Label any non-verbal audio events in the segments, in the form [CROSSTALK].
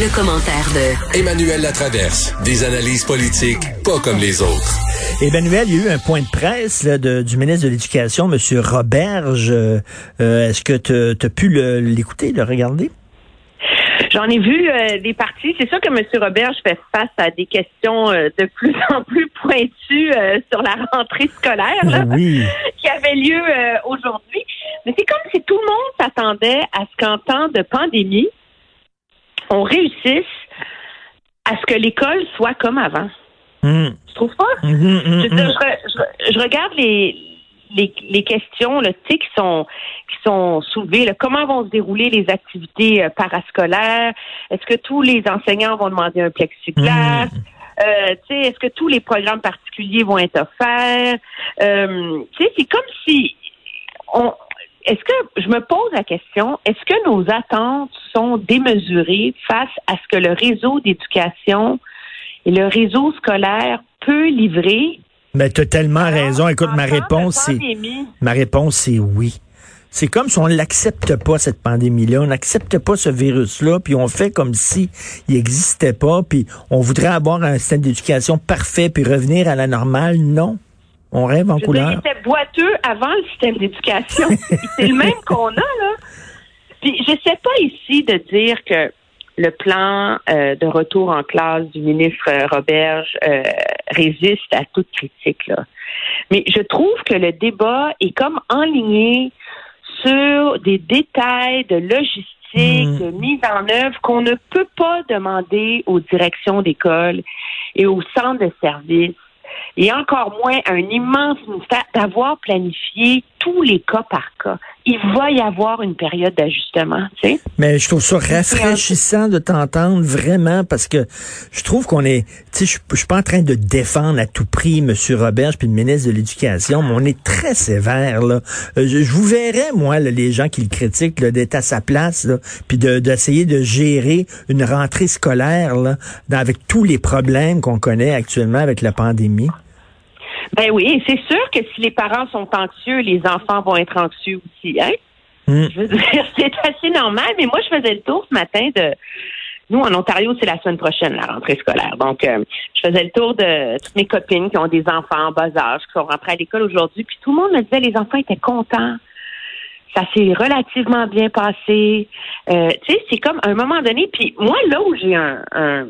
Le commentaire de Emmanuel Latraverse. Des analyses politiques pas comme les autres. Emmanuel, il y a eu un point de presse là, de, du ministre de l'Éducation, M. Roberge. Euh, Est-ce que tu as pu l'écouter, le, regarder? J'en ai vu euh, des parties. C'est sûr que M. Roberge fait face à des questions euh, de plus [LAUGHS] en plus pointues euh, sur la rentrée scolaire là, oui. [LAUGHS] qui avait lieu aujourd'hui. Mais c'est comme si tout le monde s'attendait à ce qu'en temps de pandémie, on réussisse à ce que l'école soit comme avant. Mm. Tu trouves pas? Je, je, je, regarde les, les, les questions là, qui sont qui sont soulevées. Là. Comment vont se dérouler les activités euh, parascolaires? Est-ce que tous les enseignants vont demander un plexiglas? Euh, est-ce que tous les programmes particuliers vont être offerts? Euh, c'est comme si on est-ce que je me pose la question, est-ce que nos attentes sont démesurées face à ce que le réseau d'éducation et le réseau scolaire peut livrer? Mais tu as tellement raison. Écoute, ma réponse, c'est ma réponse, c'est oui. C'est comme si on n'accepte pas cette pandémie-là, on n'accepte pas ce virus-là, puis on fait comme si il n'existait pas, puis on voudrait avoir un système d'éducation parfait, puis revenir à la normale. Non. On rêve en Je couleur. Dire, il était boiteux avant le système d'éducation. [LAUGHS] c'est le même qu'on a, là. Puis je sais pas ici de dire que le plan euh, de retour en classe du ministre Roberge euh, résiste à toute critique. Là. Mais je trouve que le débat est comme enligné sur des détails de logistique, Mmh. de mise en œuvre qu'on ne peut pas demander aux directions d'école et aux centres de services et encore moins un immense ministère d'avoir planifié tous les cas par cas. Il va y avoir une période d'ajustement, tu sais. Mais je trouve ça rafraîchissant de t'entendre vraiment parce que je trouve qu'on est, tu sais, je, suis pas en train de défendre à tout prix M. Roberge puis le ministre de l'Éducation, mais on est très sévère là. Euh, je, je, vous verrais moi là, les gens qui le critiquent d'être à sa place là, puis d'essayer de, de, gérer une rentrée scolaire là, dans, avec tous les problèmes qu'on connaît actuellement avec la pandémie. Ben oui, c'est sûr que si les parents sont anxieux, les enfants vont être anxieux aussi, hein? Mm. Je veux dire, [LAUGHS] c'est assez normal, mais moi, je faisais le tour ce matin de. Nous, en Ontario, c'est la semaine prochaine, la rentrée scolaire. Donc, euh, je faisais le tour de toutes mes copines qui ont des enfants en bas âge, qui sont rentrés à l'école aujourd'hui, puis tout le monde me disait les enfants étaient contents. Ça s'est relativement bien passé. Euh, tu sais, c'est comme à un moment donné. Puis moi, là où j'ai un, un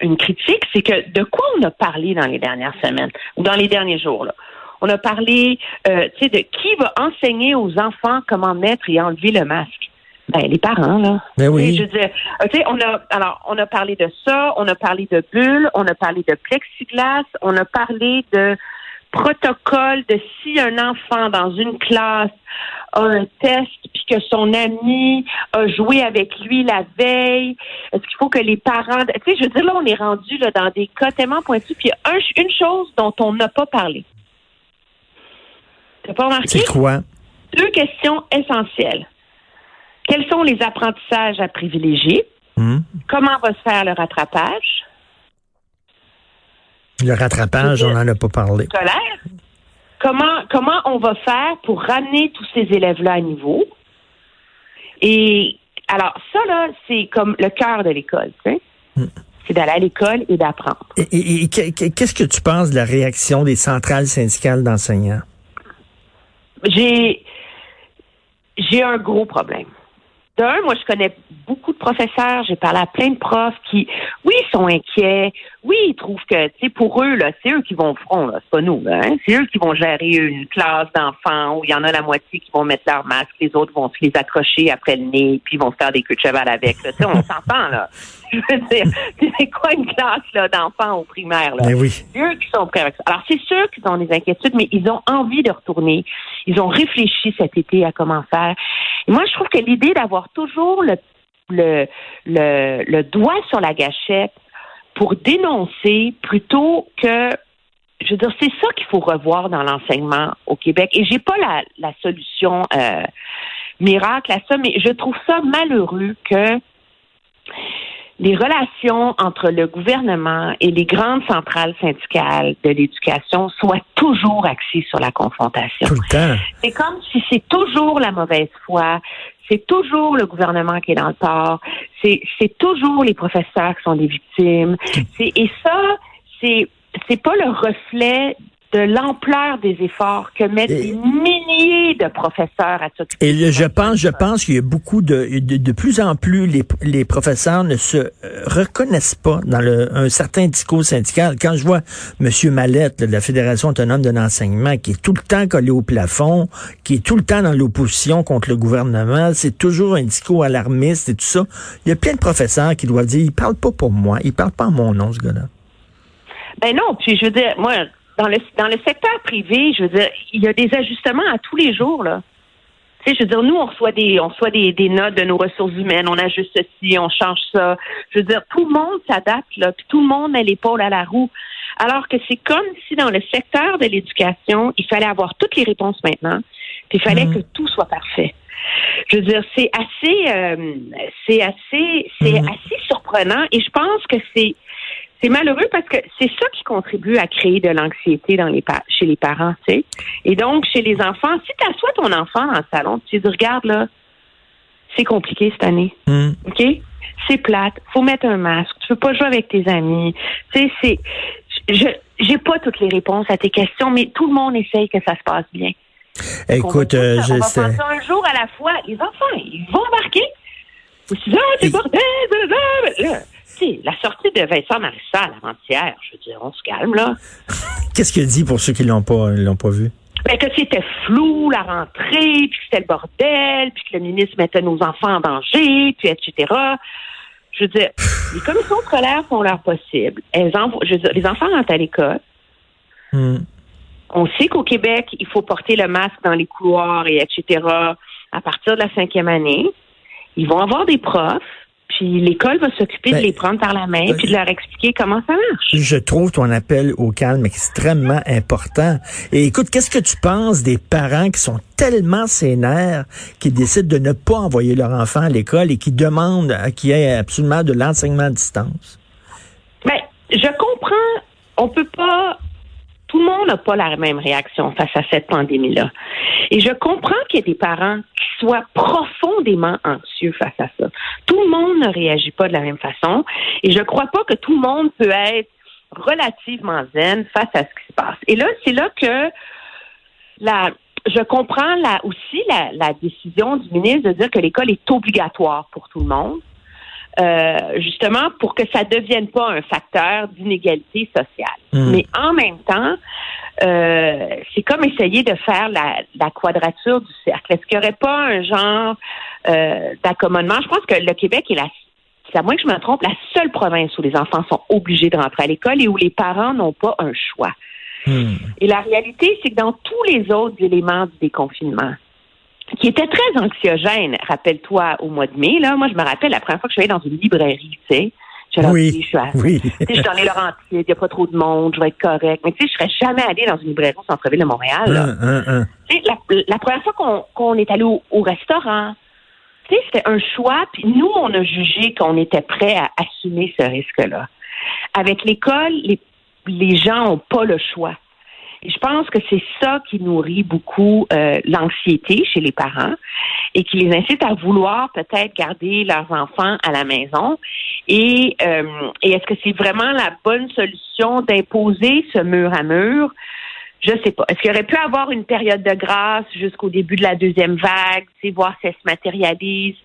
une critique, c'est que de quoi on a parlé dans les dernières semaines ou dans les derniers jours là? On a parlé, euh, tu sais, de qui va enseigner aux enfants comment mettre et enlever le masque. Ben les parents là. Ben oui. Je veux dire, tu sais, on a alors on a parlé de ça, on a parlé de bulles, on a parlé de plexiglas, on a parlé de protocole de si un enfant dans une classe a un test puis que son ami a joué avec lui la veille, est-ce qu'il faut que les parents, tu sais, je veux dire là on est rendu là dans des cas tellement pointus puis un, une chose dont on n'a pas parlé. T'as pas remarqué? C'est quoi? Deux questions essentielles. Quels sont les apprentissages à privilégier? Mmh. Comment va se faire le rattrapage? Le rattrapage, on n'en a pas parlé. Scolaire. Comment, comment on va faire pour ramener tous ces élèves-là à niveau? Et alors, ça, là, c'est comme le cœur de l'école, tu sais. Mm. C'est d'aller à l'école et d'apprendre. Et, et, et qu'est-ce que tu penses de la réaction des centrales syndicales d'enseignants? J'ai, j'ai un gros problème. D'un, moi, je connais beaucoup de professeurs, j'ai parlé à plein de profs qui, oui, sont inquiets, oui, ils trouvent que, tu sais, pour eux, là, c'est eux qui vont au front, là, c'est pas nous, là, hein? c'est eux qui vont gérer une classe d'enfants où il y en a la moitié qui vont mettre leur masque, les autres vont se les accrocher après le nez, puis ils vont se faire des queues de cheval avec, tu sais, on s'entend, là. [LAUGHS] Je veux dire, c'est quoi une classe, là, d'enfants au primaire, là? Oui. C'est eux qui sont prêts avec ça. Alors, c'est sûr qu'ils ont des inquiétudes, mais ils ont envie de retourner. Ils ont réfléchi cet été à comment faire. Moi, je trouve que l'idée d'avoir toujours le, le, le, le doigt sur la gâchette pour dénoncer plutôt que je veux dire, c'est ça qu'il faut revoir dans l'enseignement au Québec. Et j'ai pas la, la solution euh, miracle à ça, mais je trouve ça malheureux que les relations entre le gouvernement et les grandes centrales syndicales de l'éducation soient toujours axées sur la confrontation. Tout le temps. C'est comme si c'est toujours la mauvaise foi, c'est toujours le gouvernement qui est dans le tort, c'est c'est toujours les professeurs qui sont des victimes. C'est et ça, c'est c'est pas le reflet de l'ampleur des efforts que mettent des milliers de professeurs à s'occuper. Et je pense, je pense qu'il y a beaucoup de, de, de plus en plus les, les professeurs ne se euh, reconnaissent pas dans le, un certain discours syndical. Quand je vois M. Mallette de la Fédération autonome de l'enseignement qui est tout le temps collé au plafond, qui est tout le temps dans l'opposition contre le gouvernement, c'est toujours un discours alarmiste et tout ça. Il y a plein de professeurs qui doivent dire, il parle pas pour moi, il parle pas en mon nom, ce gars-là. Ben non, puis je veux dire, moi, dans le, dans le secteur privé, je veux dire, il y a des ajustements à tous les jours, là. Tu sais, je veux dire, nous, on reçoit des, on reçoit des, des notes de nos ressources humaines, on ajuste ceci, on change ça. Je veux dire, tout le monde s'adapte, là, puis tout le monde met l'épaule à la roue. Alors que c'est comme si dans le secteur de l'éducation, il fallait avoir toutes les réponses maintenant, puis il fallait Mhm. que tout soit parfait. Je veux dire, c'est assez, euh, c'est assez, c'est Mhm. assez surprenant, et je pense que c'est, c'est malheureux parce que c'est ça qui contribue à créer de l'anxiété dans les pa- chez les parents, tu sais. Et donc, chez les enfants, si tu assois ton enfant dans le salon, tu dis, regarde, là, c'est compliqué cette année, Hmm. OK? C'est plate, faut mettre un masque, tu peux pas jouer avec tes amis. Tu sais, c'est... Je j'ai pas toutes les réponses à tes questions, mais tout le monde essaye que ça se passe bien. Écoute, on va, euh, on je va sais. ça un jour à la fois. Les enfants, ils vont. Ou c'est bordel, blablabla. La sortie de Vincent Marissal avant-hier, je veux dire, on se calme, là. [LAUGHS] Qu'est-ce qu'il dit pour ceux qui l'ont pas, l'ont pas vu? Ben, que c'était flou, la rentrée, puis que c'était le bordel, puis que le ministre mettait nos enfants en danger, puis etc. Je veux dire, les commissions scolaires font leur possible. Elles envoient, je veux dire, les enfants rentrent à l'école. Hmm. On sait qu'au Québec, il faut porter le masque dans les couloirs et etc. à partir de la cinquième année. Ils vont avoir des profs, puis l'école va s'occuper Ben, de les prendre par la main, ben, puis de leur expliquer comment ça marche. Je trouve ton appel au calme extrêmement important. Et écoute, qu'est-ce que tu penses des parents qui sont tellement sénères qui décident de ne pas envoyer leur enfant à l'école et qui demandent qu'il y ait absolument de l'enseignement à distance? Ben, je comprends. On peut pas. Tout le monde n'a pas la même réaction face à cette pandémie-là. Et je comprends qu'il y ait des parents soient profondément anxieux face à ça. Tout le monde ne réagit pas de la même façon. Et je crois pas que tout le monde peut être relativement zen face à ce qui se passe. Et là, c'est là que la, je comprends la, aussi la décision du ministre de dire que l'école est obligatoire pour tout le monde. Euh, justement pour que ça devienne pas un facteur d'inégalité sociale. Hmm. Mais en même temps, euh, c'est comme essayer de faire la, la quadrature du cercle. Est-ce qu'il n'y aurait pas un genre euh, d'accommodement? Je pense que le Québec est la c'est à moins que je me trompe, la seule province où les enfants sont obligés de rentrer à l'école et où les parents n'ont pas un choix. Hmm. Et la réalité, c'est que dans tous les autres éléments du déconfinement, qui était très anxiogène, rappelle-toi, au mois de mai, là, moi, je me rappelle la première fois que je suis allée dans une librairie, tu sais. Je leur Oui, dis, je suis à- oui. tu sais, je suis dans les Laurentides, il n'y a pas trop de monde, je vais être correct. Mais tu sais, je serais jamais allée dans une librairie au centre-ville de Montréal. là. Un, un, un. Tu sais, la, la première fois qu'on est allé au, au restaurant, tu sais, c'était un choix, puis nous, on a jugé qu'on était prêt à assumer ce risque-là. Avec l'école, les, les gens n'ont pas le choix. Je pense que c'est ça qui nourrit beaucoup euh, l'anxiété chez les parents et qui les incite à vouloir peut-être garder leurs enfants à la maison. Et, euh, et est-ce que c'est vraiment la bonne solution d'imposer ce mur à mur? Je sais pas. Est-ce qu'il aurait pu avoir une période de grâce jusqu'au début de la deuxième vague, voir si elle se matérialise?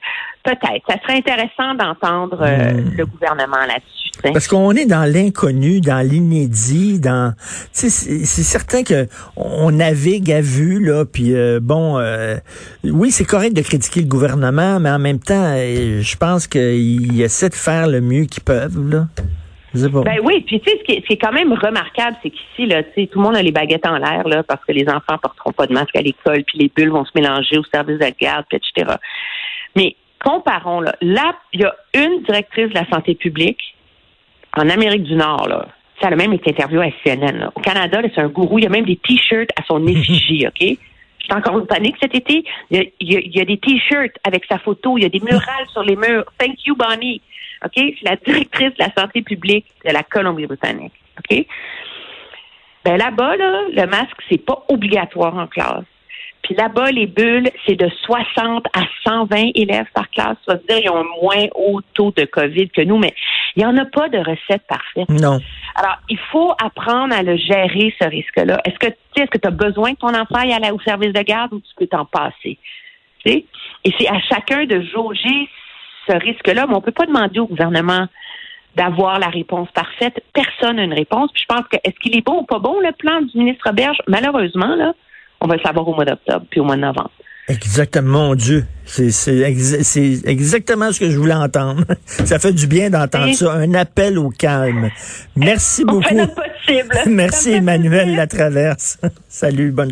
Peut-être. Ça serait intéressant d'entendre euh, Hmm. le gouvernement là-dessus. Parce qu'on est dans l'inconnu, dans l'inédit, dans c'est certain que on navigue à vue là, puis euh, bon, euh, oui c'est correct de critiquer le gouvernement, mais en même temps, euh, je pense qu'ils essaient de faire le mieux qu'ils peuvent là. Ben oui, puis tu sais, ce qui est, ce qui est quand même remarquable, c'est qu'ici, là, tu sais, tout le monde a les baguettes en l'air, là, parce que les enfants porteront pas de masque à l'école, puis les bulles vont se mélanger au service de garde, puis etc. Mais comparons, là, là, il y a une directrice de la santé publique en Amérique du Nord, là. Ça a même été interviewé à CNN. là. Au Canada, là, c'est un gourou. Il y a même des t-shirts à son [LAUGHS] effigie, OK? J'étais encore en panique cet été. Il y a, il y a- il y a des t-shirts avec sa photo. Il y a des murales sur les murs. Thank you, Bonnie. OK? C'est la directrice de la santé publique de la Colombie-Britannique. OK? Ben là-bas, là, le masque, c'est pas obligatoire en classe. Puis là-bas, les bulles, c'est de 60 à 120 élèves par classe. Ça veut dire qu'ils ont un moins haut taux de COVID que nous, mais il n'y en a pas de recette parfaite. Non. Alors, il faut apprendre à le gérer, ce risque-là. Est-ce que tu est-ce que tu as besoin que ton enfant aille au service de garde ou tu peux t'en passer? Et c'est à chacun de jauger ce risque-là, mais on ne peut pas demander au gouvernement d'avoir la réponse parfaite. Personne n'a une réponse. Puis je pense que est-ce qu'il est bon ou pas bon, le plan du ministre Berge? Malheureusement, là, on va le savoir au mois d'octobre puis au mois de novembre. Exactement, mon Dieu. C'est exactement ce que je voulais entendre. [LAUGHS] Ça fait du bien d'entendre ça. Un appel au calme. Merci on beaucoup. Fait notre possible. [LAUGHS] Merci Emmanuel Latraverse. [LAUGHS] Salut, bonne